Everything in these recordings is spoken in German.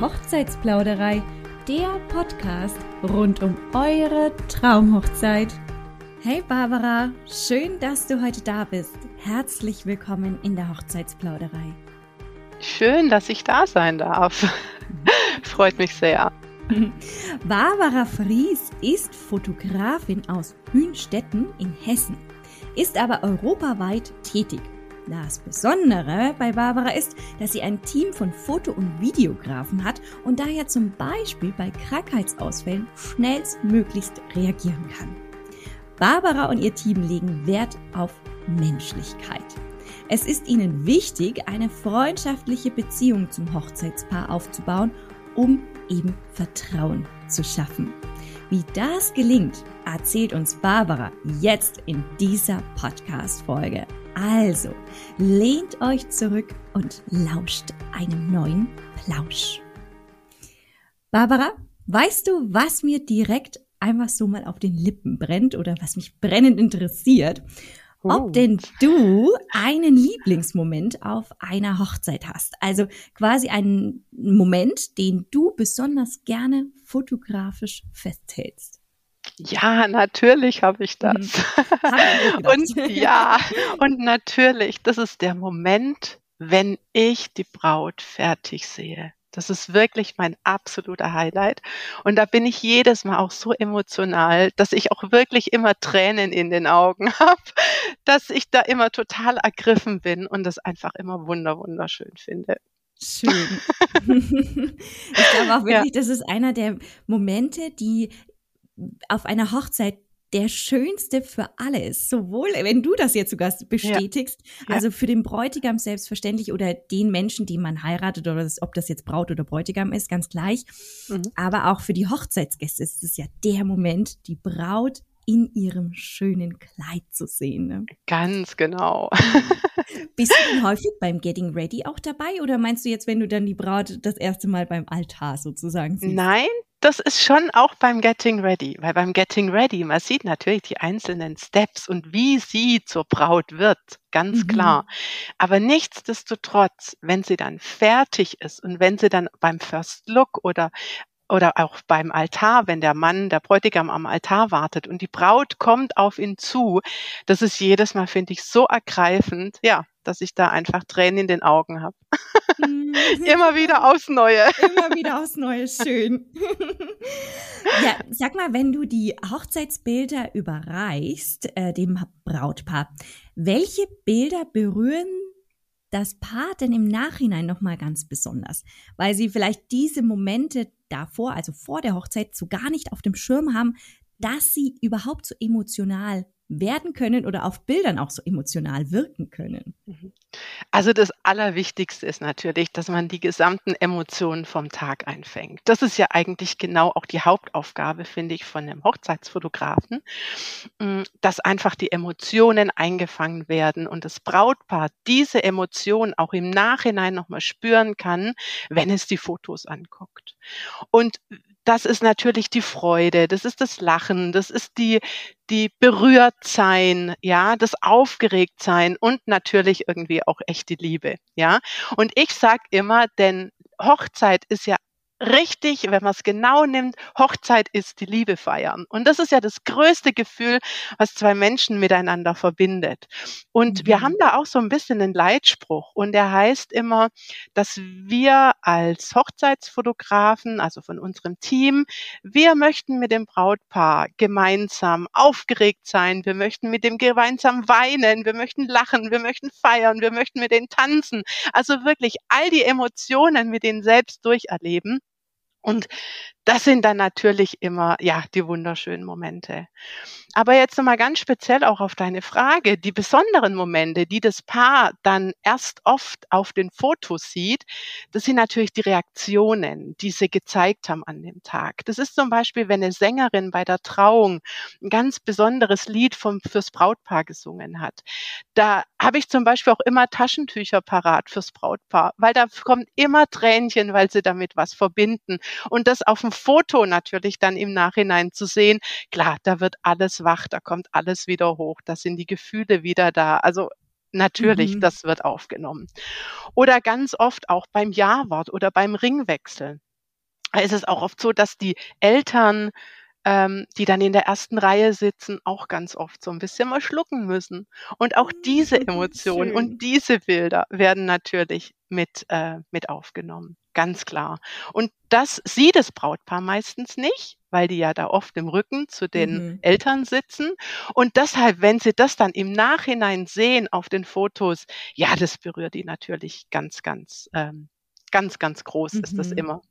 Hochzeitsplauderei, der Podcast rund um eure Traumhochzeit. Hey Barbara, schön, dass du heute da bist. Herzlich willkommen in der Hochzeitsplauderei. Schön, dass ich da sein darf. Freut mich sehr. Barbara Fries ist Fotografin aus Hünstetten in Hessen, ist aber europaweit tätig das Besondere bei Barbara ist, dass sie ein Team von Foto- und Videografen hat und daher zum Beispiel bei Krankheitsausfällen schnellstmöglichst reagieren kann. Barbara und ihr Team legen Wert auf Menschlichkeit. Es ist ihnen wichtig, eine freundschaftliche Beziehung zum Hochzeitspaar aufzubauen, um eben Vertrauen zu schaffen. Wie das gelingt, erzählt uns Barbara jetzt in dieser Podcast-Folge. Also, lehnt euch zurück und lauscht einem neuen Plausch. Barbara, weißt du, was mir direkt einfach so mal auf den Lippen brennt oder was mich brennend interessiert? Oh. Ob denn du einen Lieblingsmoment auf einer Hochzeit hast. Also quasi einen Moment, den du besonders gerne fotografisch festhältst. Ja, natürlich habe ich das. Mhm. und ja, und natürlich, das ist der Moment, wenn ich die Braut fertig sehe. Das ist wirklich mein absoluter Highlight. Und da bin ich jedes Mal auch so emotional, dass ich auch wirklich immer Tränen in den Augen habe, dass ich da immer total ergriffen bin und das einfach immer wunder, wunderschön finde. Schön. ich glaube auch wirklich, ja. das ist einer der Momente, die auf einer Hochzeit der schönste für alle ist. Sowohl, wenn du das jetzt sogar bestätigst, ja. also für den Bräutigam selbstverständlich oder den Menschen, die man heiratet oder das, ob das jetzt Braut oder Bräutigam ist, ganz gleich. Mhm. Aber auch für die Hochzeitsgäste ist es ja der Moment, die Braut in ihrem schönen Kleid zu sehen. Ne? Ganz genau. Bist du denn häufig beim Getting Ready auch dabei oder meinst du jetzt, wenn du dann die Braut das erste Mal beim Altar sozusagen siehst? Nein, das ist schon auch beim Getting Ready, weil beim Getting Ready, man sieht natürlich die einzelnen Steps und wie sie zur Braut wird, ganz mhm. klar. Aber nichtsdestotrotz, wenn sie dann fertig ist und wenn sie dann beim First Look oder oder auch beim Altar, wenn der Mann, der Bräutigam am Altar wartet und die Braut kommt auf ihn zu, das ist jedes Mal, finde ich, so ergreifend. Ja, dass ich da einfach Tränen in den Augen habe. Mhm. Immer wieder aufs Neue. Immer wieder aufs Neue, schön. ja, sag mal, wenn du die Hochzeitsbilder überreichst, äh, dem Brautpaar, welche Bilder berühren das Paar denn im Nachhinein nochmal ganz besonders? Weil sie vielleicht diese Momente davor, also vor der Hochzeit, so gar nicht auf dem Schirm haben, dass sie überhaupt so emotional werden können oder auf Bildern auch so emotional wirken können? Mhm. Also das Allerwichtigste ist natürlich, dass man die gesamten Emotionen vom Tag einfängt. Das ist ja eigentlich genau auch die Hauptaufgabe, finde ich, von einem Hochzeitsfotografen, mm, dass einfach die Emotionen eingefangen werden und das Brautpaar diese Emotionen auch im Nachhinein nochmal spüren kann, wenn es die Fotos anguckt. Und das ist natürlich die Freude, das ist das Lachen, das ist die, die Berührtsein, ja, das Aufgeregtsein und natürlich irgendwie auch echte Liebe, ja. Und ich sag immer, denn Hochzeit ist ja richtig, wenn man es genau nimmt, Hochzeit ist die Liebe feiern. Und das ist ja das größte Gefühl, was zwei Menschen miteinander verbindet. Und mhm. wir haben da auch so ein bisschen einen Leitspruch und der heißt immer, dass wir als Hochzeitsfotografen, also von unserem Team, wir möchten mit dem Brautpaar gemeinsam aufgeregt sein, wir möchten mit dem gemeinsam weinen, wir möchten lachen, wir möchten feiern, wir möchten mit denen tanzen. Also wirklich all die Emotionen mit denen selbst durcherleben. Und das sind dann natürlich immer, ja, die wunderschönen Momente. Aber jetzt nochmal ganz speziell auch auf deine Frage, die besonderen Momente, die das Paar dann erst oft auf den Fotos sieht, das sind natürlich die Reaktionen, die sie gezeigt haben an dem Tag. Das ist zum Beispiel, wenn eine Sängerin bei der Trauung ein ganz besonderes Lied vom, fürs Brautpaar gesungen hat. Da habe ich zum Beispiel auch immer Taschentücher parat fürs Brautpaar, weil da kommt immer Tränchen, weil sie damit was verbinden. Und das auf dem Foto natürlich dann im Nachhinein zu sehen, klar, da wird alles wach, da kommt alles wieder hoch, da sind die Gefühle wieder da. Also Natürlich, mhm. das wird aufgenommen. Oder ganz oft auch beim Ja-Wort oder beim Ringwechseln. ist es auch oft so, dass die Eltern ähm, die dann in der ersten Reihe sitzen, auch ganz oft so ein bisschen mal schlucken müssen. Und auch diese Mhm, Emotionen schön. und diese Bilder werden natürlich mit, äh, mit aufgenommen, ganz klar. Und das sieht das Brautpaar meistens nicht, weil die ja da oft im Rücken zu den Mhm. Eltern sitzen. Und deshalb, wenn sie das dann im Nachhinein sehen auf den Fotos, ja, das berührt die natürlich ganz, ganz, ähm, ganz, ganz groß ist das Mhm. immer.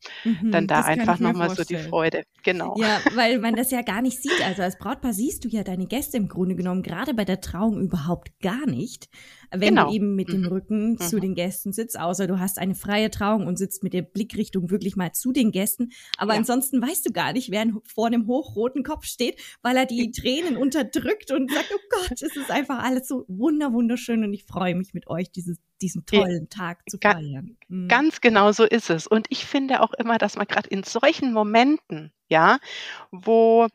Dann Mhm. da Das einfach ich mir noch mal so die. Freude. Genau. Ja, weil man das ja gar nicht sieht. Also als Brautpaar siehst du ja deine Gäste im Grunde genommen gerade bei der Trauung überhaupt gar nicht, wenn Genau. du eben mit dem Mhm. Rücken zu Mhm. den Gästen sitzt, außer du hast eine freie Trauung und sitzt mit der Blickrichtung wirklich mal zu den Gästen. Aber Ja. ansonsten weißt du gar nicht, wer vor einem hochroten Kopf steht, weil er die Tränen unterdrückt und sagt, oh Gott, es ist einfach alles so wunder wunderschön und ich freue mich mit euch, dieses, diesen tollen Tag zu feiern. Mhm. Ganz genau so ist es. Und ich finde auch immer, dass man gerade in solchen Momenten, ja, wo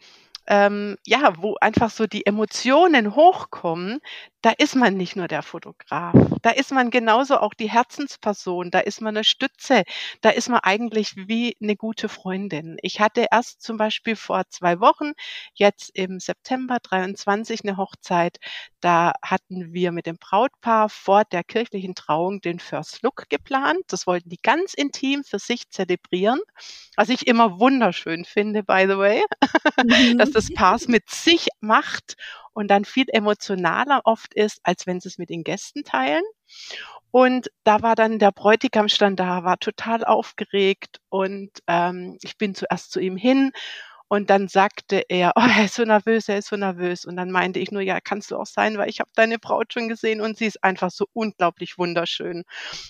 ähm, ja, wo einfach so die Emotionen hochkommen, da ist man nicht nur der Fotograf. Da ist man genauso auch die Herzensperson, da ist man 'ne Stütze, da ist man eigentlich wie 'ne gute Freundin. Ich hatte erst zum Beispiel vor 2 Wochen, jetzt im September 23 'ne Hochzeit, da hatten wir mit dem Brautpaar vor der kirchlichen Trauung den First Look geplant. Das wollten die ganz intim für sich zelebrieren, was ich immer wunderschön finde, by the way, dass Mhm. das Paar es mit sich macht und dann viel emotionaler oft ist, als wenn sie's mit den Gästen teilen. Und da war dann der Bräutigam stand da, war total aufgeregt und, ähm, ich bin zuerst zu ihm hin und dann sagte er: „Oh, er ist so nervös, er ist so nervös.“ Und dann meinte ich nur: „Ja, kannst du auch sein, weil ich habe deine Braut schon gesehen und sie ist einfach so unglaublich wunderschön.“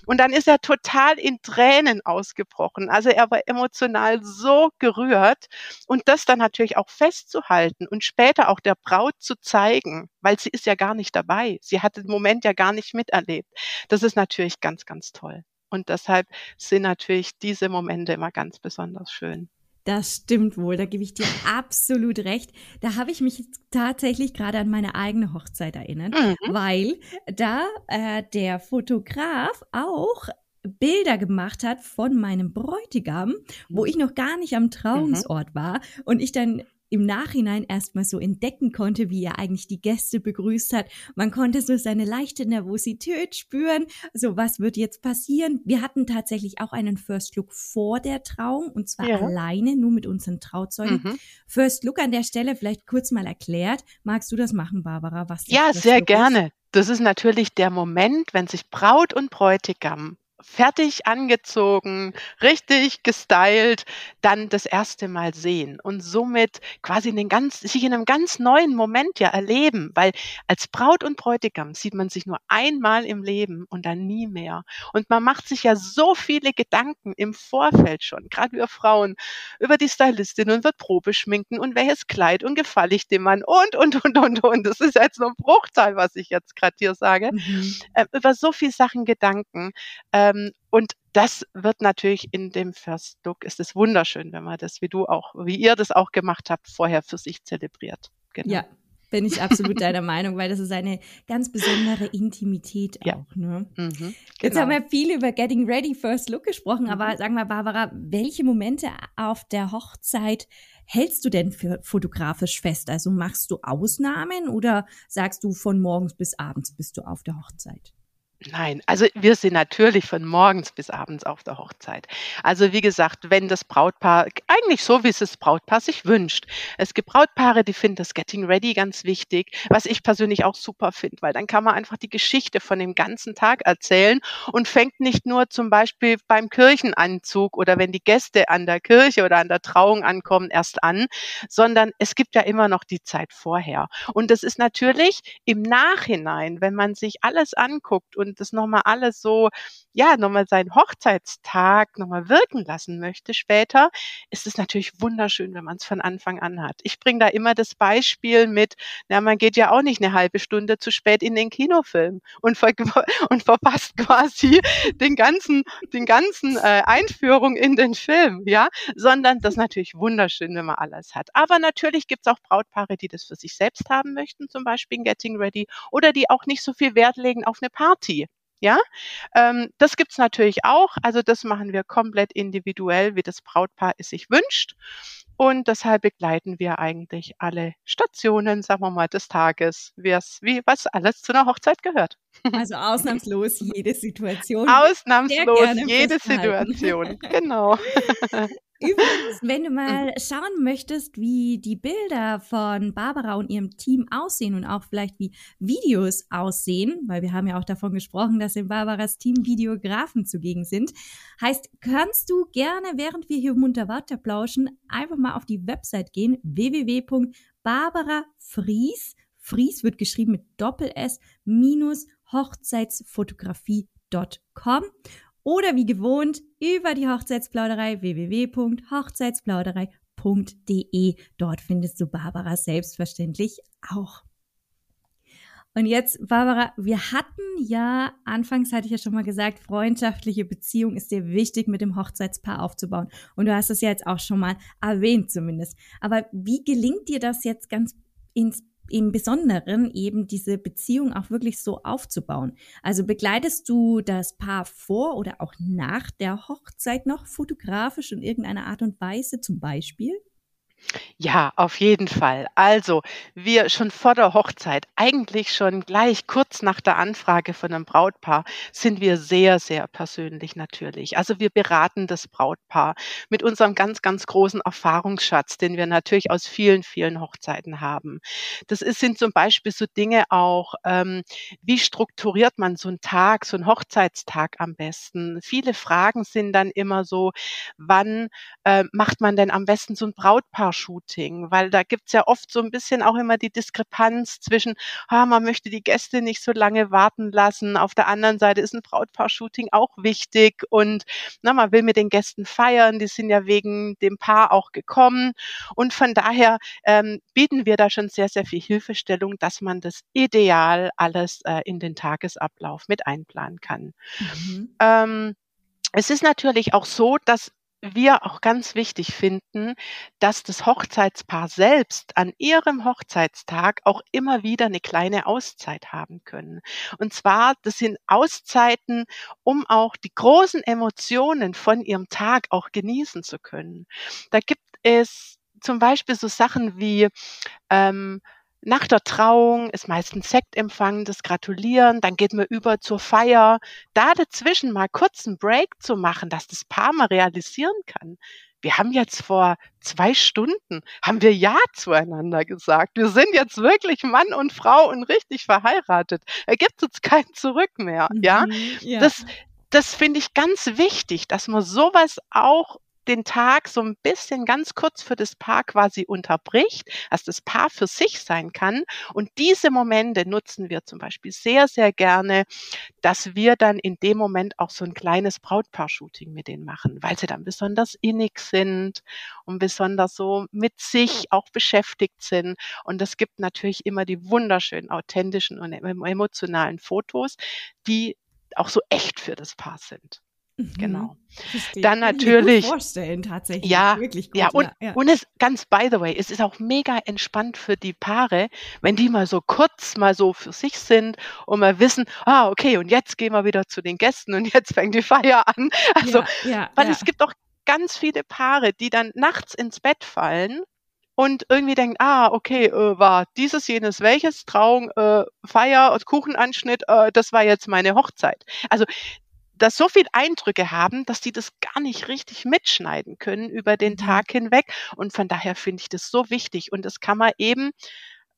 Und dann ist er total in Tränen ausgebrochen. Also, er war emotional so gerührt und das dann natürlich auch festzuhalten und später auch der Braut zu zeigen, weil sie ist ja gar nicht dabei. Sie hat den Moment ja gar nicht miterlebt. Das ist natürlich ganz, ganz toll. Und deshalb sind natürlich diese Momente immer ganz besonders schön. Das stimmt wohl, da gebe ich dir absolut recht. Da habe ich mich jetzt tatsächlich gerade an meine eigene Hochzeit erinnert, Mhm. weil da äh, der Fotograf auch Bilder gemacht hat von meinem Bräutigam, wo ich noch gar nicht am Mhm. Trauungsort war und ich dann im Nachhinein erstmal so entdecken konnte, wie er eigentlich die Gäste begrüßt hat. Man konnte so seine leichte Nervosität spüren. So, was wird jetzt passieren? Wir hatten tatsächlich auch einen First Look vor der Trauung und zwar Ja. alleine, nur mit unseren Trauzeugen. Mhm. First Look an der Stelle vielleicht kurz mal erklärt. Magst du das machen, Barbara, was Ja, First sehr Look ist? gerne. Das ist natürlich der Moment, wenn sich Braut und Bräutigam fertig angezogen, richtig gestylt, dann das erste Mal sehen und somit quasi in den ganz sich in 'nem ganz neuen Moment ja erleben, weil als Braut und Bräutigam sieht man sich nur einmal im Leben und dann nie mehr. Und man macht sich ja so viele Gedanken im Vorfeld schon, grad wir Frauen, über die Stylistin und wird Probeschminken und welches Kleid und gefalle ich dem Mann und, und, und, und, und. Das ist jetzt nur 'n Bruchteil, was ich jetzt grad hier sage. Mhm. Äh, über so viel Sachen Gedanken. Ähm, und das wird natürlich in dem First Look ist es wunderschön, wenn man das, wie du auch wie ihr das auch gemacht habt, vorher für sich zelebriert. Genau. Ja, bin ich absolut deiner Meinung, weil das ist eine ganz besondere Intimität Ja. auch, ne? Mhm, Jetzt haben genau. wir viel über Getting Ready First Look gesprochen, aber Mhm. sag mal, Barbara, welche Momente auf der Hochzeit hältst du denn für fotografisch fest? Also machst du Ausnahmen oder sagst du von morgens bis abends bist du auf der Hochzeit? Nein, also wir sind natürlich von morgens bis abends auf der Hochzeit. Also wie gesagt, wenn das Brautpaar eigentlich so, wie es das Brautpaar sich wünscht. Es gibt Brautpaare, die finden das Getting Ready ganz wichtig, was ich persönlich auch super finde, weil dann kann man einfach die Geschichte von dem ganzen Tag erzählen und fängt nicht nur zum Beispiel beim Kirchenanzug oder wenn die Gäste an der Kirche oder an der Trauung ankommen, erst an, sondern es gibt ja immer noch die Zeit vorher. Und das ist natürlich im Nachhinein, wenn man sich alles anguckt und das noch mal alles so ja, noch mal seinen Hochzeitstag noch mal wirken lassen möchte später, ist es natürlich wunderschön, wenn man's von Anfang an hat. Ich bringe da immer das Beispiel mit, na, man geht ja auch nicht 'ne halbe Stunde zu spät in den Kinofilm und ver und verpasst quasi den ganzen den ganzen, äh, Einführung in den Film, ja? Sondern das ist natürlich wunderschön, wenn man alles hat. Aber natürlich gibt's auch Brautpaare, die das für sich selbst haben möchten, zum Beispiel 'n Getting Ready oder die auch nicht so viel Wert legen auf 'ne Party. Ja, ähm, das gibt's natürlich auch. Also das machen wir komplett individuell, wie das Brautpaar es sich wünscht. Und deshalb begleiten wir eigentlich alle Stationen, sagen wir mal, des Tages, wie was alles zu einer Hochzeit gehört. Also ausnahmslos jede Situation. Ausnahmslos jede Situation, genau. Übrigens, wenn du mal schauen möchtest, wie die Bilder von Barbara und ihrem Team aussehen und auch vielleicht wie Videos aussehen, weil wir haben ja auch davon gesprochen, dass in Barbaras Team Videografen zugegen sind, heißt, kannst du gerne, während wir hier munter weiter plauschen, einfach mal auf die Website gehen, www.barbarafries, Fries wird geschrieben mit Doppel-S, minus Hochzeitsfotografie.com oder wie gewohnt über die Hochzeitsplauderei www.hochzeitsplauderei.de. Dort findest du Barbara selbstverständlich auch. Und jetzt, Barbara, wir hatten ja, anfangs hatte ich ja schon mal gesagt, freundschaftliche Beziehung ist dir wichtig, mit dem Hochzeitspaar aufzubauen. Und du hast es ja jetzt auch schon mal erwähnt zumindest. Aber wie gelingt dir das jetzt ganz ins im Besonderen eben diese Beziehung auch wirklich so aufzubauen. Also begleitest du das Paar vor oder auch nach der Hochzeit noch fotografisch in irgendeiner Art und Weise zum Beispiel? Ja, auf jeden Fall. Also, wir schon vor der Hochzeit, eigentlich schon gleich kurz nach der Anfrage von einem Brautpaar, sind wir sehr, sehr persönlich natürlich. Also, wir beraten das Brautpaar mit unserem ganz, ganz großen Erfahrungsschatz, den wir natürlich aus vielen, vielen Hochzeiten haben. Das ist, sind zum Beispiel so Dinge auch, ähm, wie strukturiert man so einen Tag, so einen Hochzeitstag am besten? Viele Fragen sind dann immer so, wann äh, macht man denn am besten so ein Brautpaar Brautpaar-Shooting, weil da gibt's ja oft so ein bisschen auch immer die Diskrepanz zwischen, ah, man möchte die Gäste nicht so lange warten lassen. Auf der anderen Seite ist ein Brautpaar-Shooting auch wichtig und na, man will mit den Gästen feiern. Die sind ja wegen dem Paar auch gekommen. Und von daher ähm, bieten wir da schon sehr, sehr viel Hilfestellung, dass man das ideal alles äh, in den Tagesablauf mit einplanen kann. Mhm. Ähm, es ist natürlich auch so, dass wir auch ganz wichtig finden, dass das Hochzeitspaar selbst an ihrem Hochzeitstag auch immer wieder eine kleine Auszeit haben können. Und zwar, das sind Auszeiten, um auch die großen Emotionen von ihrem Tag auch genießen zu können. Da gibt es zum Beispiel so Sachen wie ähm, nach der Trauung ist meistens Sektempfang, das Gratulieren, dann geht man über zur Feier. Da dazwischen mal kurz einen Break zu machen, dass das Paar mal realisieren kann. Wir haben jetzt vor zwei Stunden, haben wir Ja zueinander gesagt. Wir sind jetzt wirklich Mann und Frau und richtig verheiratet. Da gibt es kein Zurück mehr. Ja, mhm, ja. das, das finde ich ganz wichtig, dass man sowas auch den Tag so ein bisschen ganz kurz für das Paar quasi unterbricht, dass das Paar für sich sein kann. Und diese Momente nutzen wir zum Beispiel sehr, sehr gerne, dass wir dann in dem Moment auch so ein kleines Brautpaar-Shooting mit denen machen, weil sie dann besonders innig sind und besonders so mit sich auch beschäftigt sind. Und es gibt natürlich immer die wunderschönen, authentischen und emotionalen Fotos, die auch so echt für das Paar sind. Mhm. Genau. Verstehe. Dann natürlich. vorstellen, tatsächlich. Ja, wirklich gut. Ja, und, ja. und es ganz by the way, es ist auch mega entspannt für die Paare, wenn die mal so kurz mal so für sich sind und mal wissen, ah, okay, und jetzt gehen wir wieder zu den Gästen und jetzt fängt die Feier an. Also, ja, ja, weil es gibt auch ganz viele Paare, die dann nachts ins Bett fallen und irgendwie denken, ah, okay, äh, war dieses, jenes, welches, Trauung, äh, Feier, Kuchenanschnitt, äh, das war jetzt meine Hochzeit. Also dass so viel Eindrücke haben, dass die das gar nicht richtig mitschneiden können über den mhm. Tag hinweg. Und von daher finde ich das so wichtig. Und das kann man eben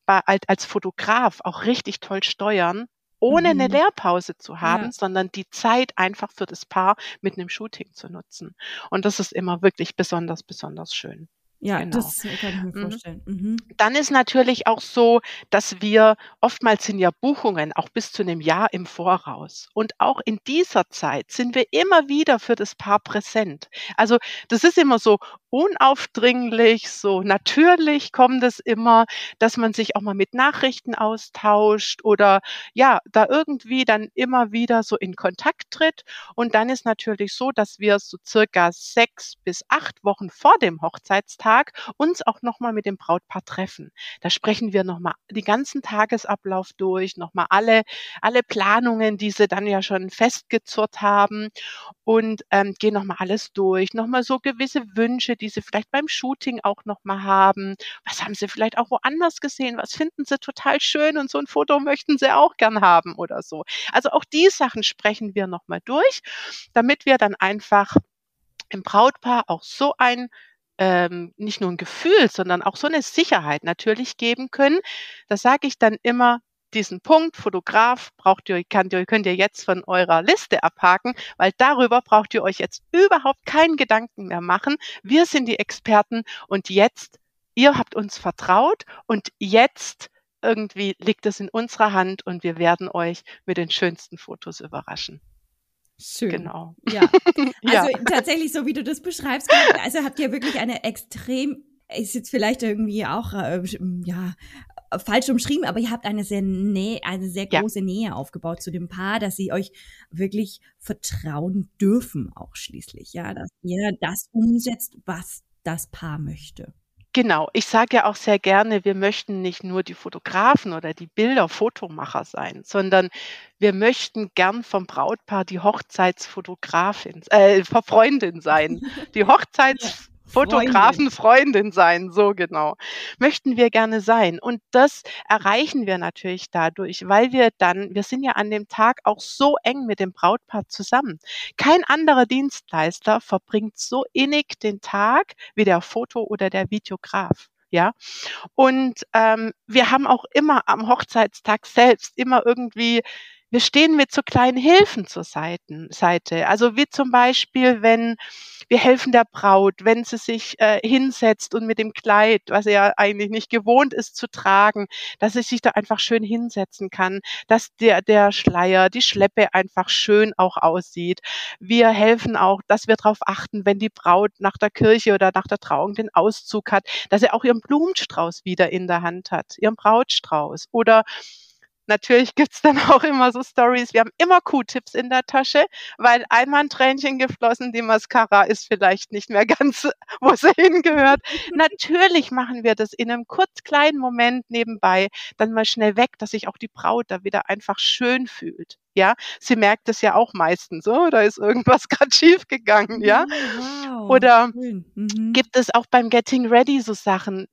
bei, als Fotograf auch richtig toll steuern, ohne mhm. eine Lehrpause zu haben, ja. sondern die Zeit einfach für das Paar mit einem Shooting zu nutzen. Und das ist immer wirklich besonders, besonders schön. Ja, genau. das kann ich mir mhm. vorstellen. Mhm. Dann ist natürlich auch so, dass wir oftmals sind ja Buchungen auch bis zu einem Jahr im Voraus. Und auch in dieser Zeit sind wir immer wieder für das Paar präsent. Also das ist immer so unaufdringlich, so natürlich kommt es immer, dass man sich auch mal mit Nachrichten austauscht oder ja, da irgendwie dann immer wieder so in Kontakt tritt. Und dann ist natürlich so, dass wir so circa sechs bis acht Wochen vor dem Hochzeitstag uns auch nochmal mit dem Brautpaar treffen. Da sprechen wir nochmal die ganzen Tagesablauf durch, nochmal alle, alle Planungen, die sie dann ja schon festgezurrt haben und ähm, gehen nochmal alles durch, nochmal so gewisse Wünsche, die sie vielleicht beim Shooting auch nochmal haben. Was haben sie vielleicht auch woanders gesehen? Was finden sie total schön und so ein Foto möchten sie auch gern haben oder so. Also auch die Sachen sprechen wir nochmal durch, damit wir dann einfach im Brautpaar auch so ein ähm, nicht nur ein Gefühl, sondern auch so eine Sicherheit natürlich geben können. Das sage ich dann immer, diesen Punkt Fotograf braucht ihr, könnt ihr, könnt ihr jetzt von eurer Liste abhaken, weil darüber braucht ihr euch jetzt überhaupt keinen Gedanken mehr machen. Wir sind die Experten und jetzt, ihr habt uns vertraut und jetzt irgendwie liegt es in unserer Hand und wir werden euch mit den schönsten Fotos überraschen. Schön. Genau. Ja. Also ja. tatsächlich, so wie du das beschreibst, also habt ihr wirklich eine extrem, ist jetzt vielleicht irgendwie auch, äh, ja, falsch umschrieben, aber ihr habt eine sehr Nähe, eine sehr große ja. Nähe aufgebaut zu dem Paar, dass sie euch wirklich vertrauen dürfen, auch schließlich, ja, dass ihr das umsetzt, was das Paar möchte. Genau, ich sage ja auch sehr gerne, wir möchten nicht nur die Fotografen oder die Bilder Fotomacher sein, sondern wir möchten gern vom Brautpaar die Hochzeitsfotografin, äh, Freundin sein. Die Hochzeits Fotografenfreundin sein, so genau. Möchten wir gerne sein. Und das erreichen wir natürlich dadurch, weil wir dann, wir sind ja an dem Tag auch so eng mit dem Brautpaar zusammen. Kein anderer Dienstleister verbringt so innig den Tag wie der Foto- oder der Videograf. Ja, und ähm, wir haben auch immer am Hochzeitstag selbst immer irgendwie wir stehen mit so kleinen Hilfen zur Seite. Also wie zum Beispiel, wenn wir helfen der Braut, wenn sie sich äh, hinsetzt und mit dem Kleid, was er ja eigentlich nicht gewohnt ist zu tragen, dass sie sich da einfach schön hinsetzen kann, dass der, der Schleier, die Schleppe einfach schön auch aussieht. Wir helfen auch, dass wir darauf achten, wenn die Braut nach der Kirche oder nach der Trauung den Auszug hat, dass er auch ihren Blumenstrauß wieder in der Hand hat, ihren Brautstrauß. Oder natürlich gibt's dann auch immer so Stories. Wir haben immer Q-Tips in der Tasche, weil einmal ein Tränchen geflossen, die Mascara ist vielleicht nicht mehr ganz, wo sie hingehört. natürlich machen wir das in einem kurz kleinen Moment nebenbei, dann mal schnell weg, dass sich auch die Braut da wieder einfach schön fühlt. Ja, sie merkt es ja auch meistens, so, oh, da ist irgendwas gerade schief gegangen, ja. Wow. Oder mhm. gibt es auch beim Getting Ready so Sachen,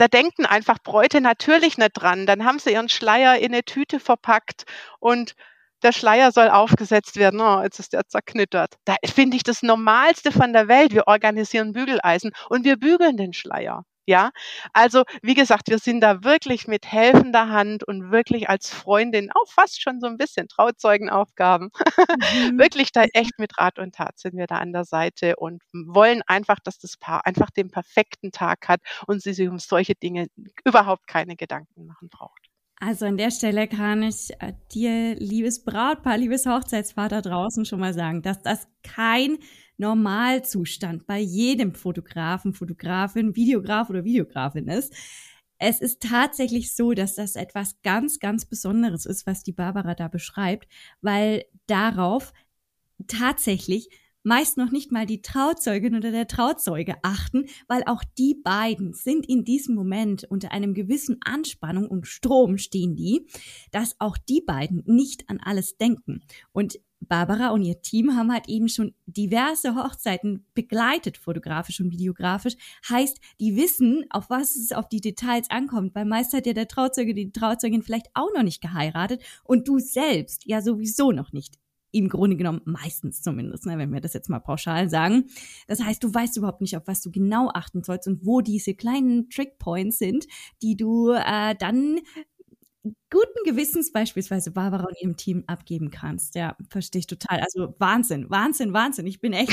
da denken einfach Bräute natürlich nicht dran. Dann haben sie ihren Schleier in eine Tüte verpackt und der Schleier soll aufgesetzt werden. Oh, jetzt ist der zerknittert. Da finde ich das Normalste von der Welt. Wir organisieren Bügeleisen und wir bügeln den Schleier. Ja, also wie gesagt, wir sind da wirklich mit helfender Hand und wirklich als Freundin auch fast schon so ein bisschen Trauzeugenaufgaben. Mhm. wirklich da echt mit Rat und Tat sind wir da an der Seite und wollen einfach, dass das Paar einfach den perfekten Tag hat und sie sich um solche Dinge überhaupt keine Gedanken machen braucht. Also an der Stelle kann ich äh, dir, liebes Brautpaar, liebes Hochzeitsvater draußen schon mal sagen, dass das kein Normalzustand bei jedem Fotografen, Fotografin, Videograf oder Videografin ist. Es ist tatsächlich so, dass das etwas ganz, ganz Besonderes ist, was die Barbara da beschreibt, weil darauf tatsächlich meist noch nicht mal die Trauzeugin oder der Trauzeuge achten, weil auch die beiden sind in diesem Moment unter einem gewissen Anspannung und Strom stehen die, dass auch die beiden nicht an alles denken. Und Barbara und ihr Team haben halt eben schon diverse Hochzeiten begleitet, fotografisch und videografisch. Heißt, die wissen, auf was es auf die Details ankommt, weil meist hat ja der Trauzeuge, die Trauzeugin vielleicht auch noch nicht geheiratet und du selbst ja sowieso noch nicht im Grunde genommen meistens zumindest, ne, wenn wir das jetzt mal pauschal sagen. Das heißt, du weißt überhaupt nicht, auf was du genau achten sollst und wo diese kleinen Trickpoints sind, die du äh, dann guten Gewissens beispielsweise Barbara und ihrem Team abgeben kannst. Ja, verstehe ich total. Also Wahnsinn, Wahnsinn, Wahnsinn. Ich bin echt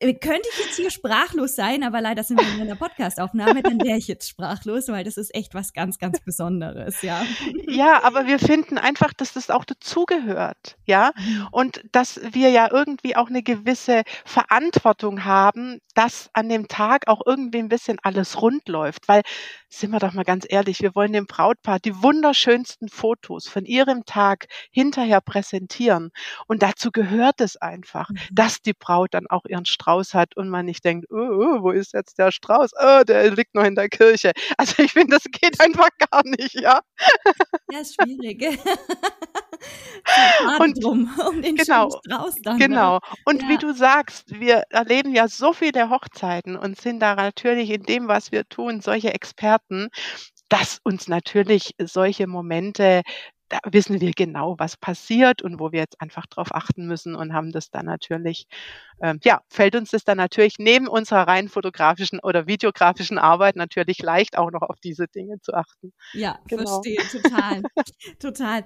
könnte ich jetzt hier sprachlos sein, aber leider sind wir in einer Podcastaufnahme, dann wäre ich jetzt sprachlos, weil das ist echt was ganz, ganz Besonderes, ja. Ja, aber wir finden einfach, dass das auch dazugehört, ja. Mhm. Und dass wir ja irgendwie auch eine gewisse Verantwortung haben, dass an dem Tag auch irgendwie ein bisschen alles rund läuft. Weil, sind wir doch mal ganz ehrlich, wir wollen dem Brautpaar die wunderschönsten Fotos von ihrem Tag hinterher präsentieren. Und dazu gehört es einfach, mhm. dass die Braut dann auch ihren Strauß hat und man nicht denkt, oh, oh, wo ist jetzt der Strauß? Oh, der liegt noch in der Kirche. Also ich finde, das geht einfach gar nicht, ja. Ja, ist schwierig. und drum, um den genau, Strauß dann. Ne? Genau. Und ja. wie du sagst, wir erleben ja so viele Hochzeiten und sind da natürlich in dem, was wir tun, solche Experten, dass uns natürlich solche Momente da wissen wir genau, was passiert und wo wir jetzt einfach drauf achten müssen und haben das dann natürlich, ähm, ja, fällt uns das dann natürlich neben unserer rein fotografischen oder videografischen Arbeit natürlich leicht, auch noch auf diese Dinge zu achten. Ja, genau. verstehe, total, total.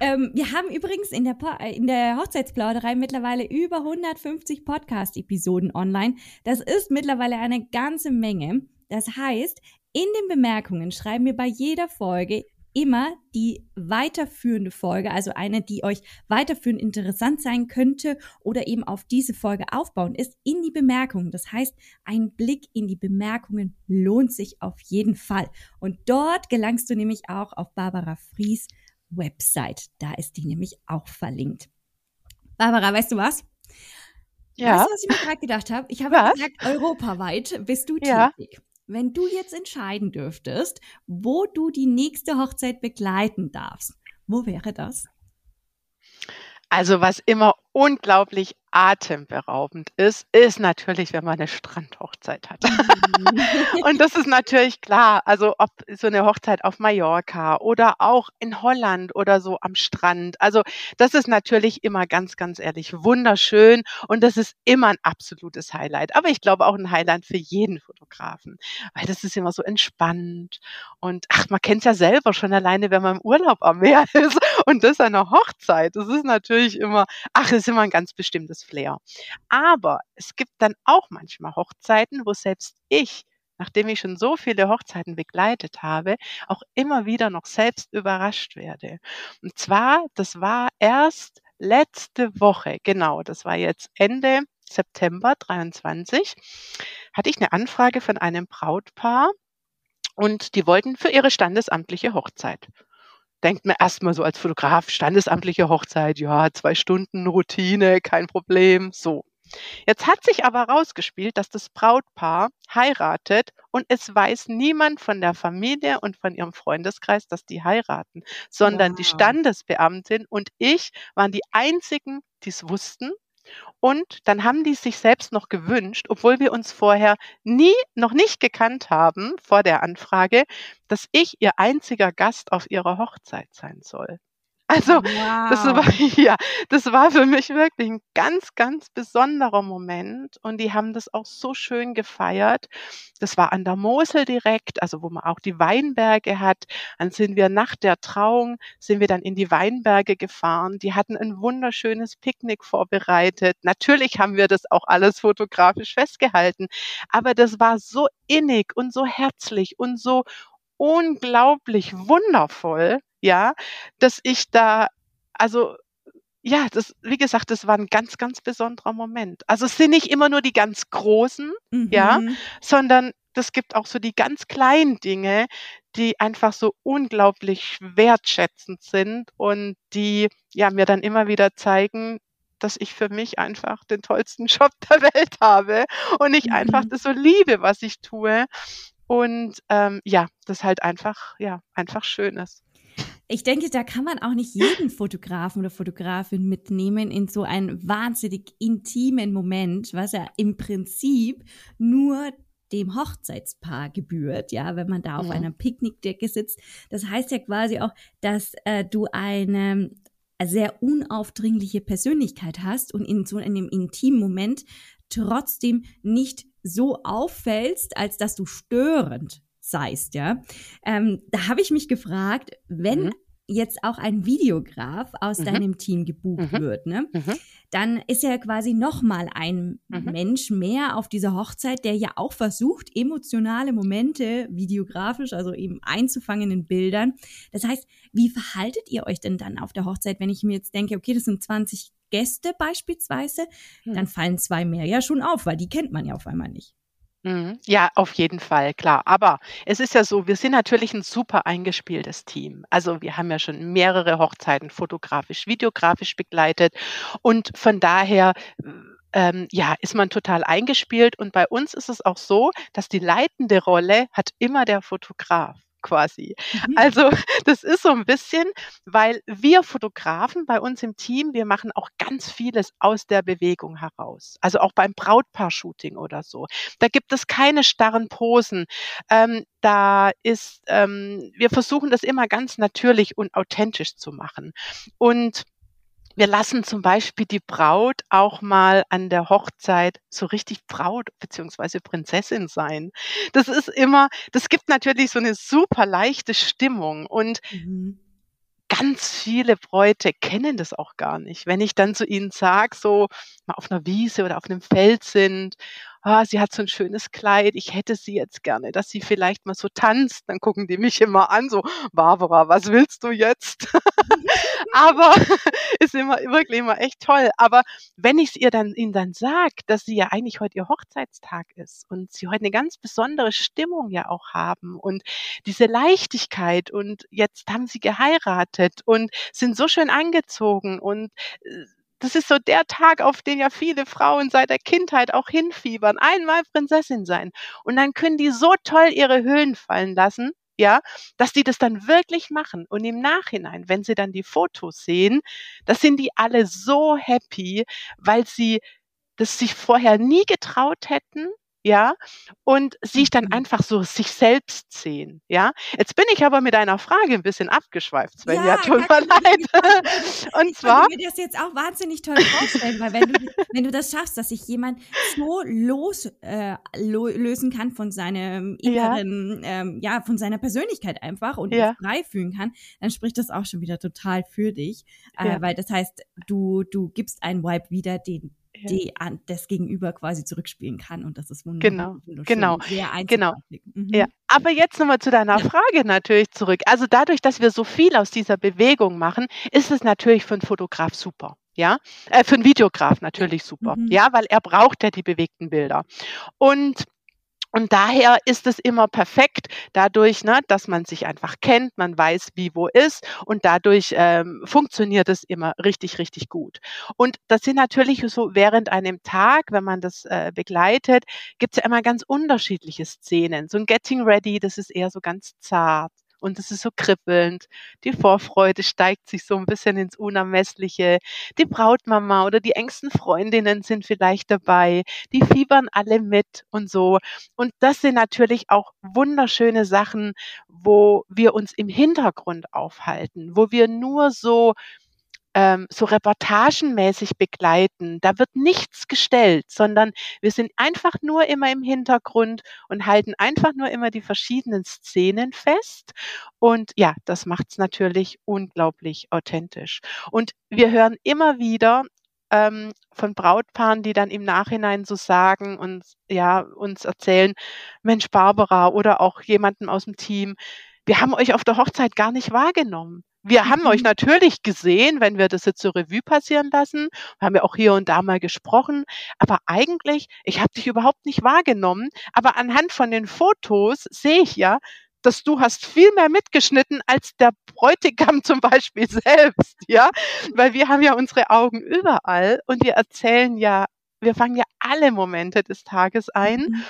Ähm, wir haben übrigens in der, äh, in der Hochzeitsplauderei mittlerweile über 150 Podcast-Episoden online. Das ist mittlerweile eine ganze Menge. Das heißt, in den Bemerkungen schreiben wir bei jeder Folge immer die weiterführende Folge, also eine, die euch weiterführend interessant sein könnte oder eben auf diese Folge aufbauen ist, in die Bemerkungen. Das heißt, ein Blick in die Bemerkungen lohnt sich auf jeden Fall. Und dort gelangst du nämlich auch auf Barbara Fries Website. Da ist die nämlich auch verlinkt. Barbara, weißt du was? Ja. Weißt du, was ich mir gerade gedacht habe? Ich habe gesagt, europaweit bist du ja. Wenn du jetzt entscheiden dürftest, wo du die nächste Hochzeit begleiten darfst, wo wäre das? Also was immer unglaublich atemberaubend ist, ist natürlich, wenn man eine Strandhochzeit hat. Mhm. und das ist natürlich klar. Also ob so eine Hochzeit auf Mallorca oder auch in Holland oder so am Strand. Also das ist natürlich immer ganz, ganz ehrlich wunderschön und das ist immer ein absolutes Highlight. Aber ich glaube auch ein Highlight für jeden Fotografen, weil das ist immer so entspannt und ach, man kennt es ja selber schon alleine, wenn man im Urlaub am Meer ist und das an einer Hochzeit. Das ist natürlich immer, ach, das ist immer ein ganz bestimmtes Flair. Aber es gibt dann auch manchmal Hochzeiten, wo selbst ich nachdem ich schon so viele Hochzeiten begleitet habe, auch immer wieder noch selbst überrascht werde. Und zwar, das war erst letzte Woche, genau, das war jetzt Ende September 23, hatte ich eine Anfrage von einem Brautpaar und die wollten für ihre standesamtliche Hochzeit denkt man erstmal so als Fotograf, standesamtliche Hochzeit, ja, zwei Stunden Routine, kein Problem, so. Jetzt hat sich aber herausgespielt, dass das Brautpaar heiratet und es weiß niemand von der Familie und von ihrem Freundeskreis, dass die heiraten, sondern wow. die Standesbeamtin und ich waren die einzigen, die es wussten. Und dann haben die sich selbst noch gewünscht, obwohl wir uns vorher nie, noch nicht gekannt haben vor der Anfrage, dass ich ihr einziger Gast auf ihrer Hochzeit sein soll. Also, wow. das war, ja, das war für mich wirklich ein ganz, ganz besonderer Moment und die haben das auch so schön gefeiert. Das war an der Mosel direkt, also wo man auch die Weinberge hat. Dann sind wir nach der Trauung, sind wir dann in die Weinberge gefahren. Die hatten ein wunderschönes Picknick vorbereitet. Natürlich haben wir das auch alles fotografisch festgehalten, aber das war so innig und so herzlich und so unglaublich wundervoll ja, dass ich da, also ja, das, wie gesagt, das war ein ganz, ganz besonderer Moment. Also es sind nicht immer nur die ganz großen, mhm. ja, sondern das gibt auch so die ganz kleinen Dinge, die einfach so unglaublich wertschätzend sind und die ja mir dann immer wieder zeigen, dass ich für mich einfach den tollsten Job der Welt habe und ich mhm. einfach das so liebe, was ich tue. Und ähm, ja, das halt einfach, ja, einfach schön ist. Ich denke, da kann man auch nicht jeden Fotografen oder Fotografin mitnehmen in so einen wahnsinnig intimen Moment, was ja im Prinzip nur dem Hochzeitspaar gebührt, ja, wenn man da auf ja. einer Picknickdecke sitzt. Das heißt ja quasi auch, dass äh, du eine sehr unaufdringliche Persönlichkeit hast und in so einem intimen Moment trotzdem nicht so auffällst, als dass du störend seist, ja. Ähm, da habe ich mich gefragt, wenn mhm. jetzt auch ein Videograf aus mhm. deinem Team gebucht mhm. wird, ne? Mhm. Dann ist ja quasi nochmal ein mhm. Mensch mehr auf dieser Hochzeit, der ja auch versucht, emotionale Momente videografisch, also eben einzufangen in Bildern. Das heißt, wie verhaltet ihr euch denn dann auf der Hochzeit, wenn ich mir jetzt denke, okay, das sind 20 Gäste beispielsweise, hm. dann fallen zwei mehr ja schon auf, weil die kennt man ja auf einmal nicht. Mhm. Ja, auf jeden Fall, klar. Aber es ist ja so, wir sind natürlich ein super eingespieltes Team. Also wir haben ja schon mehrere Hochzeiten fotografisch, videografisch begleitet und von daher ähm, ja, ist man total eingespielt. Und bei uns ist es auch so, dass die leitende Rolle hat immer der Fotograf quasi. Mhm. Also das ist so ein bisschen, weil wir Fotografen bei uns im Team, wir machen auch ganz vieles aus der Bewegung heraus. Also auch beim Brautpaar-Shooting oder so. Da gibt es keine starren Posen. Ähm, da ist, ähm, wir versuchen das immer ganz natürlich und authentisch zu machen. Und wir lassen zum Beispiel die Braut auch mal an der Hochzeit so richtig Braut beziehungsweise Prinzessin sein. Das ist immer, das gibt natürlich so eine super leichte Stimmung und mhm. ganz viele Bräute kennen das auch gar nicht. Wenn ich dann zu ihnen sage, so mal auf einer Wiese oder auf einem Feld sind ah, sie hat so ein schönes Kleid, ich hätte sie jetzt gerne, dass sie vielleicht mal so tanzt. Dann gucken die mich immer an, so, Barbara, was willst du jetzt? Aber ist immer wirklich immer echt toll. Aber wenn ich es ihr dann ihnen dann sage, dass sie ja eigentlich heute ihr Hochzeitstag ist und sie heute eine ganz besondere Stimmung ja auch haben und diese Leichtigkeit und jetzt haben sie geheiratet und sind so schön angezogen und äh, das ist so der Tag, auf den ja viele Frauen seit der Kindheit auch hinfiebern. Einmal Prinzessin sein. Und dann können die so toll ihre Hüllen fallen lassen, ja, dass die das dann wirklich machen. Und im Nachhinein, wenn sie dann die Fotos sehen, da sind die alle so happy, weil sie das sich vorher nie getraut hätten, ja, und sich dann mhm. einfach so sich selbst sehen, ja. Jetzt bin ich aber mit einer Frage ein bisschen abgeschweift, Sven, ja, ja tut mir leid. und zwar. Ich mir das jetzt auch wahnsinnig toll vorstellen, weil wenn du, wenn du das schaffst, dass sich jemand so los, äh, lo lösen kann von seinem inneren, ja. Ähm, ja, von seiner Persönlichkeit einfach und ja. frei fühlen kann, dann spricht das auch schon wieder total für dich, äh, weil das heißt, du, du gibst einen Vibe wieder, den die an das Gegenüber quasi zurückspielen kann. Und das ist wunderbar. Genau, genau, genau. Mhm. Ja. Aber jetzt nochmal zu deiner ja. Frage natürlich zurück. Also dadurch, dass wir so viel aus dieser Bewegung machen, ist es natürlich für einen Fotograf super. Ja, äh, für einen Videograf natürlich super. Mhm. Ja, weil er braucht ja die bewegten Bilder. Und und daher ist es immer perfekt, dadurch, ne, dass man sich einfach kennt, man weiß, wie wo ist und dadurch ähm, funktioniert es immer richtig, richtig gut. Und das sind natürlich so während einem Tag, wenn man das äh, begleitet, gibt es ja immer ganz unterschiedliche Szenen. So ein Getting Ready, das ist eher so ganz zart und es ist so kribbelnd. Die Vorfreude steigt sich so ein bisschen ins Unermessliche. Die Brautmama oder die engsten Freundinnen sind vielleicht dabei. Die fiebern alle mit und so. Und das sind natürlich auch wunderschöne Sachen, wo wir uns im Hintergrund aufhalten, wo wir nur so ähm, so reportagenmäßig begleiten. Da wird nichts gestellt, sondern wir sind einfach nur immer im Hintergrund und halten einfach nur immer die verschiedenen Szenen fest. Und ja, das macht es natürlich unglaublich authentisch. Und wir hören immer wieder ähm, von Brautpaaren, die dann im Nachhinein so sagen und ja uns erzählen, Mensch Barbara oder auch jemandem aus dem Team, wir haben euch auf der Hochzeit gar nicht wahrgenommen. Wir haben euch mhm. natürlich gesehen, wenn wir das jetzt zur Revue passieren lassen. Wir haben ja auch hier und da mal gesprochen. Aber eigentlich, ich habe dich überhaupt nicht wahrgenommen. Aber anhand von den Fotos sehe ich ja, dass du hast viel mehr mitgeschnitten als der Bräutigam zum Beispiel selbst, ja, weil wir haben ja unsere Augen überall und wir erzählen ja, wir fangen ja alle Momente des Tages ein. Mhm.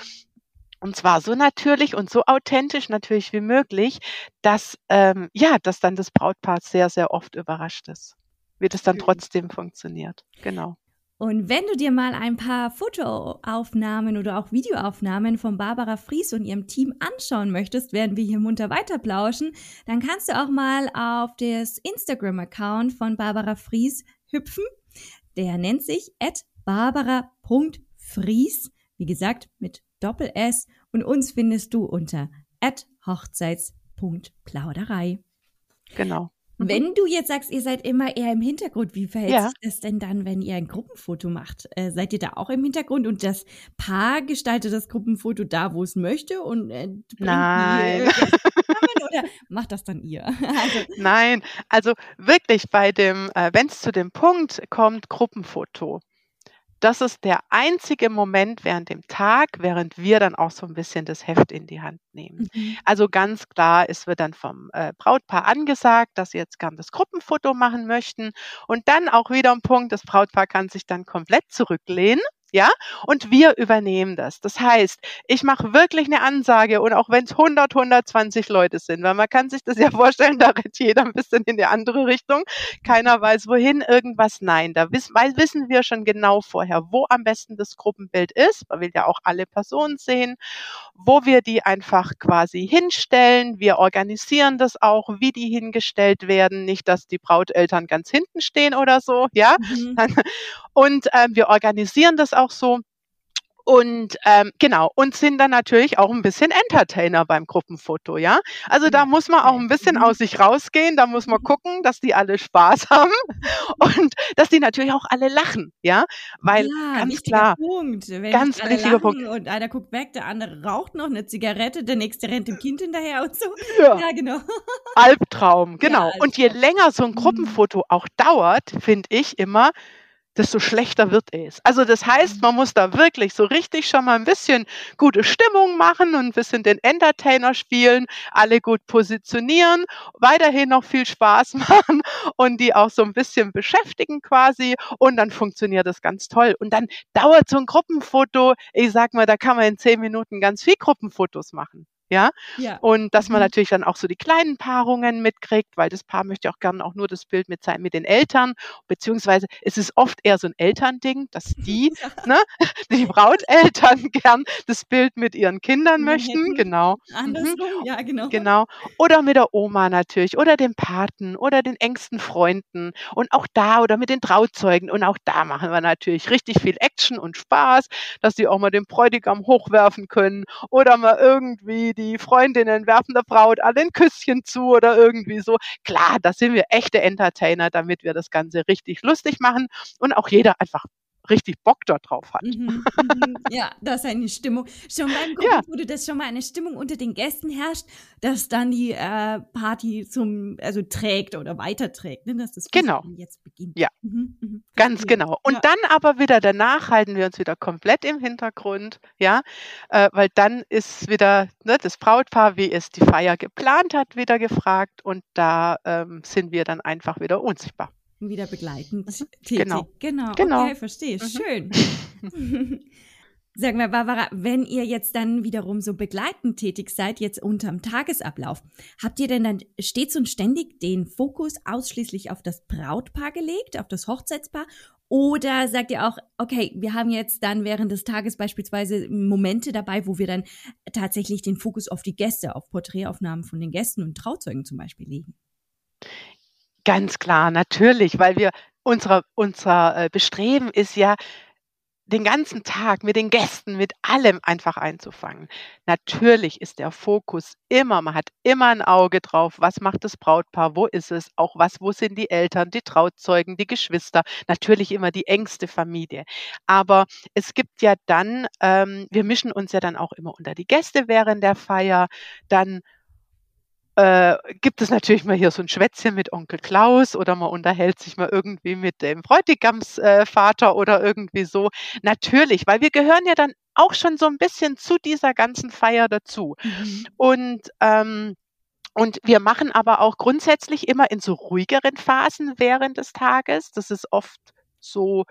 Und zwar so natürlich und so authentisch natürlich wie möglich, dass, ähm, ja, dass dann das Brautpaar sehr, sehr oft überrascht ist, wie das dann trotzdem funktioniert. Genau. Und wenn du dir mal ein paar Fotoaufnahmen oder auch Videoaufnahmen von Barbara Fries und ihrem Team anschauen möchtest, während wir hier munter weiterplauschen, dann kannst du auch mal auf das Instagram-Account von Barbara Fries hüpfen. Der nennt sich barbara.fries, wie gesagt, mit Doppel-S und uns findest du unter hochzeits.plauderei. Genau. Mhm. Wenn du jetzt sagst, ihr seid immer eher im Hintergrund, wie verhält ja. sich das denn dann, wenn ihr ein Gruppenfoto macht? Äh, seid ihr da auch im Hintergrund und das Paar gestaltet das Gruppenfoto da, wo es möchte und äh, Nein. oder macht das dann ihr? Also. Nein, also wirklich bei dem, äh, wenn es zu dem Punkt kommt, Gruppenfoto, das ist der einzige Moment während dem Tag, während wir dann auch so ein bisschen das Heft in die Hand nehmen. Mhm. Also ganz klar, es wird dann vom äh, Brautpaar angesagt, dass sie jetzt gern das Gruppenfoto machen möchten. Und dann auch wieder ein Punkt, das Brautpaar kann sich dann komplett zurücklehnen ja, und wir übernehmen das. Das heißt, ich mache wirklich eine Ansage und auch wenn es 100, 120 Leute sind, weil man kann sich das ja vorstellen, da rennt jeder ein bisschen in die andere Richtung, keiner weiß wohin, irgendwas, nein, da wissen, weil wissen wir schon genau vorher, wo am besten das Gruppenbild ist, weil wir ja auch alle Personen sehen, wo wir die einfach quasi hinstellen, wir organisieren das auch, wie die hingestellt werden, nicht, dass die Brauteltern ganz hinten stehen oder so, ja, mhm. Und äh, wir organisieren das auch so. Und ähm, genau, und sind dann natürlich auch ein bisschen Entertainer beim Gruppenfoto, ja. Also da muss man auch ein bisschen aus sich rausgehen, da muss man gucken, dass die alle Spaß haben und dass die natürlich auch alle lachen, ja. Weil ja, ganz klar, Punkt. Wenn ganz wichtiger Punkt. Und einer guckt weg, der andere raucht noch eine Zigarette, der nächste rennt dem Kind hinterher und so. Ja, ja genau. Albtraum, genau. Ja, und je länger so ein mhm. Gruppenfoto auch dauert, finde ich immer, desto schlechter wird es. Also das heißt, man muss da wirklich so richtig schon mal ein bisschen gute Stimmung machen und ein bisschen den Entertainer spielen, alle gut positionieren, weiterhin noch viel Spaß machen und die auch so ein bisschen beschäftigen quasi und dann funktioniert das ganz toll. Und dann dauert so ein Gruppenfoto, ich sag mal, da kann man in zehn Minuten ganz viel Gruppenfotos machen ja. ja. Und dass man mhm. natürlich dann auch so die kleinen Paarungen mitkriegt, weil das Paar möchte auch gerne auch nur das Bild mit sein mit den Eltern, beziehungsweise es ist oft eher so ein Elternding, dass die, ne, die Brauteltern gern das Bild mit ihren Kindern mhm. möchten, genau. Andersrum, mhm. ja, genau. Genau. Oder mit der Oma natürlich, oder dem Paten, oder den engsten Freunden und auch da oder mit den Trauzeugen und auch da machen wir natürlich richtig viel Action und Spaß, dass die auch mal den Bräutigam hochwerfen können oder mal irgendwie die Freundinnen werfen der Braut alle ein Küsschen zu oder irgendwie so. Klar, da sind wir echte Entertainer, damit wir das Ganze richtig lustig machen und auch jeder einfach richtig Bock darauf hat. Mhm, mhm, ja, dass eine Stimmung, schon beim Gruppenfoto, ja. dass schon mal eine Stimmung unter den Gästen herrscht, dass dann die äh, Party zum, also trägt oder weiterträgt, ne? dass das genau. jetzt beginnt. Ja, mhm, mhm, ganz genau. Und ja. dann aber wieder danach halten wir uns wieder komplett im Hintergrund, ja, äh, weil dann ist wieder ne, das Brautpaar, wie es die Feier geplant hat, wieder gefragt und da ähm, sind wir dann einfach wieder unsichtbar wieder begleitend mhm. tätig. Genau. Genau. genau. Okay, verstehe. Mhm. Schön. Sag mal, Barbara, wenn ihr jetzt dann wiederum so begleitend tätig seid, jetzt unterm Tagesablauf, habt ihr denn dann stets und ständig den Fokus ausschließlich auf das Brautpaar gelegt, auf das Hochzeitspaar? Oder sagt ihr auch, okay, wir haben jetzt dann während des Tages beispielsweise Momente dabei, wo wir dann tatsächlich den Fokus auf die Gäste, auf Porträtaufnahmen von den Gästen und Trauzeugen zum Beispiel legen? Ganz klar, natürlich, weil wir unser unser, äh, Bestreben ist ja, den ganzen Tag mit den Gästen, mit allem einfach einzufangen. Natürlich ist der Fokus immer man hat immer ein Auge drauf, was macht das Brautpaar, wo ist es, auch was wo sind die Eltern, die Trauzeugen, die Geschwister, natürlich immer die engste Familie. Aber es gibt ja dann ähm, wir mischen uns ja dann auch immer unter die Gäste während der Feier, dann äh, gibt es natürlich mal hier so ein Schwätzchen mit Onkel Klaus oder man unterhält sich mal irgendwie mit dem Bräutigamsvater äh, oder irgendwie so. Natürlich, weil wir gehören ja dann auch schon so ein bisschen zu dieser ganzen Feier dazu. Mhm. Und ähm, und wir machen aber auch grundsätzlich immer in so ruhigeren Phasen während des Tages. Das ist oft so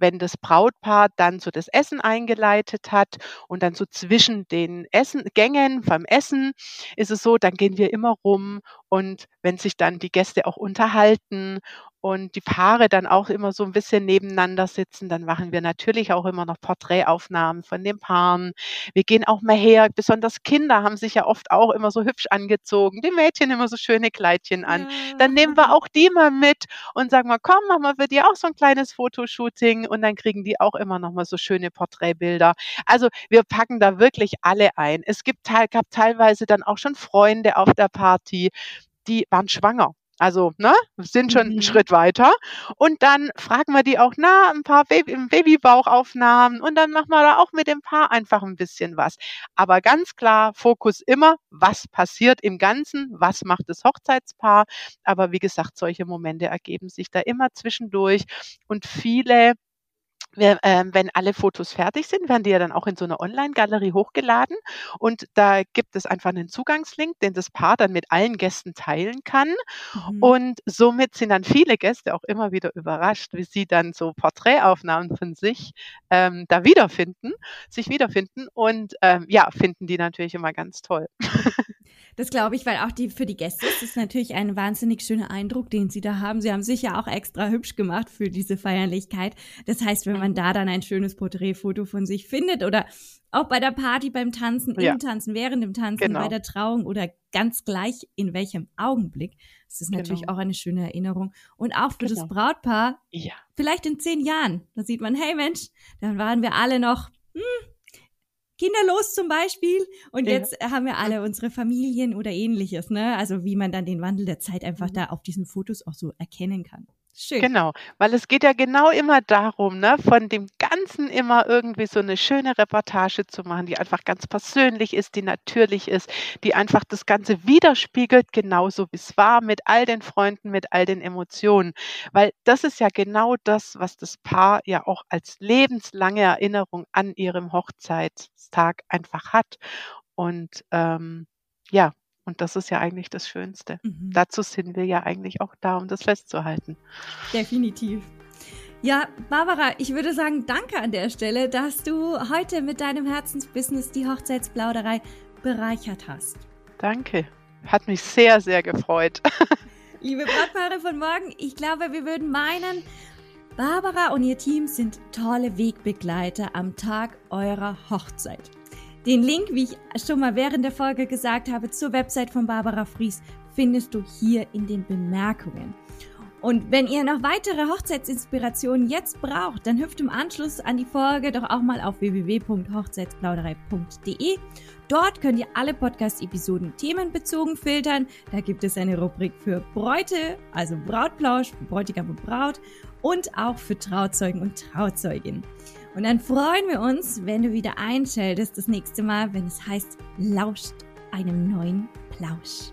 wenn das Brautpaar dann so das Essen eingeleitet hat und dann so zwischen den Essen, Gängen beim Essen ist es so, dann gehen wir immer rum und wenn sich dann die Gäste auch unterhalten und die Paare dann auch immer so ein bisschen nebeneinander sitzen, dann machen wir natürlich auch immer noch Porträtaufnahmen von den Paaren. Wir gehen auch mal her, besonders Kinder haben sich ja oft auch immer so hübsch angezogen, die Mädchen immer so schöne Kleidchen an. Ja. Dann nehmen wir auch die mal mit und sagen mal, komm, machen wir für die auch so ein kleines Fotoshooting und dann kriegen die auch immer noch mal so schöne Porträtbilder. Also wir packen da wirklich alle ein. Es gibt gab teilweise dann auch schon Freunde auf der Party, die waren schwanger. Also, ne, sind schon einen Mhm. Schritt weiter. Und dann fragen wir die auch, na, ein paar Baby Babybauchaufnahmen und dann machen wir da auch mit dem Paar einfach ein bisschen was. Aber ganz klar, Fokus immer, was passiert im Ganzen, was macht das Hochzeitspaar. Aber wie gesagt, solche Momente ergeben sich da immer zwischendurch und viele wir, ähm, wenn alle Fotos fertig sind, werden die ja dann auch in so 'ne Online-Galerie hochgeladen und da gibt es einfach 'nen Zugangslink, den das Paar dann mit allen Gästen teilen kann Mhm. und somit sind dann viele Gäste auch immer wieder überrascht, wie sie dann so Porträtaufnahmen von sich, ähm, da wiederfinden sich wiederfinden und, ähm, ja, finden die natürlich immer ganz toll. Das glaube ich, weil auch die für die Gäste ist es natürlich ein wahnsinnig schöner Eindruck, den sie da haben. Sie haben sich ja auch extra hübsch gemacht für diese Feierlichkeit. Das heißt, wenn man da dann ein schönes Porträtfoto von sich findet oder auch bei der Party, beim Tanzen, Ja. im Tanzen, während dem Tanzen, bei Genau. der Trauung oder ganz gleich in welchem Augenblick, ist das natürlich Genau. auch eine schöne Erinnerung. Und auch für das Genau. Brautpaar, Ja. vielleicht in zehn Jahren, da sieht man, hey Mensch, dann waren wir alle noch, hm, kinderlos zum Beispiel und Ja. jetzt haben wir alle unsere Familien oder ähnliches, ne? Also wie man dann den Wandel der Zeit einfach Mhm. da auf diesen Fotos auch so erkennen kann. Schön. Genau, weil es geht ja genau immer darum, ne, von dem Ganzen immer irgendwie so 'ne schöne Reportage zu machen, die einfach ganz persönlich ist, die natürlich ist, die einfach das Ganze widerspiegelt, genauso wie's war, mit all den Freunden, mit all den Emotionen. Weil das ist ja genau das, was das Paar ja auch als lebenslange Erinnerung an ihrem Hochzeitstag einfach hat. Und, ähm, ja, und das ist ja eigentlich das Schönste. Mhm. Dazu sind wir ja eigentlich auch da, um das festzuhalten. Definitiv. Ja, Barbara, ich würde sagen, danke an der Stelle, dass du heute mit deinem Herzensbusiness die Hochzeitsplauderei bereichert hast. Danke. Hat mich sehr, sehr gefreut. Liebe Brautpaare von morgen, ich glaube, wir würden meinen, Barbara und ihr Team sind tolle Wegbegleiter am Tag eurer Hochzeit. Den Link, wie ich schon mal während der Folge gesagt habe, zur Website von Barbara Fries findest du hier in den Bemerkungen. Und wenn ihr noch weitere Hochzeitsinspirationen jetzt braucht, dann hüpft im Anschluss an die Folge doch auch mal auf www.hochzeitsplauderei.de. Dort könnt ihr alle Podcast-Episoden themenbezogen filtern. Da gibt es eine Rubrik für Bräute, also Brautplausch, Bräutigam und Braut und auch für Trauzeugen und Trauzeugin. Und dann freuen wir uns, wenn du wieder einschaltest das nächste Mal, wenn es heißt, lauscht einem neuen Plausch.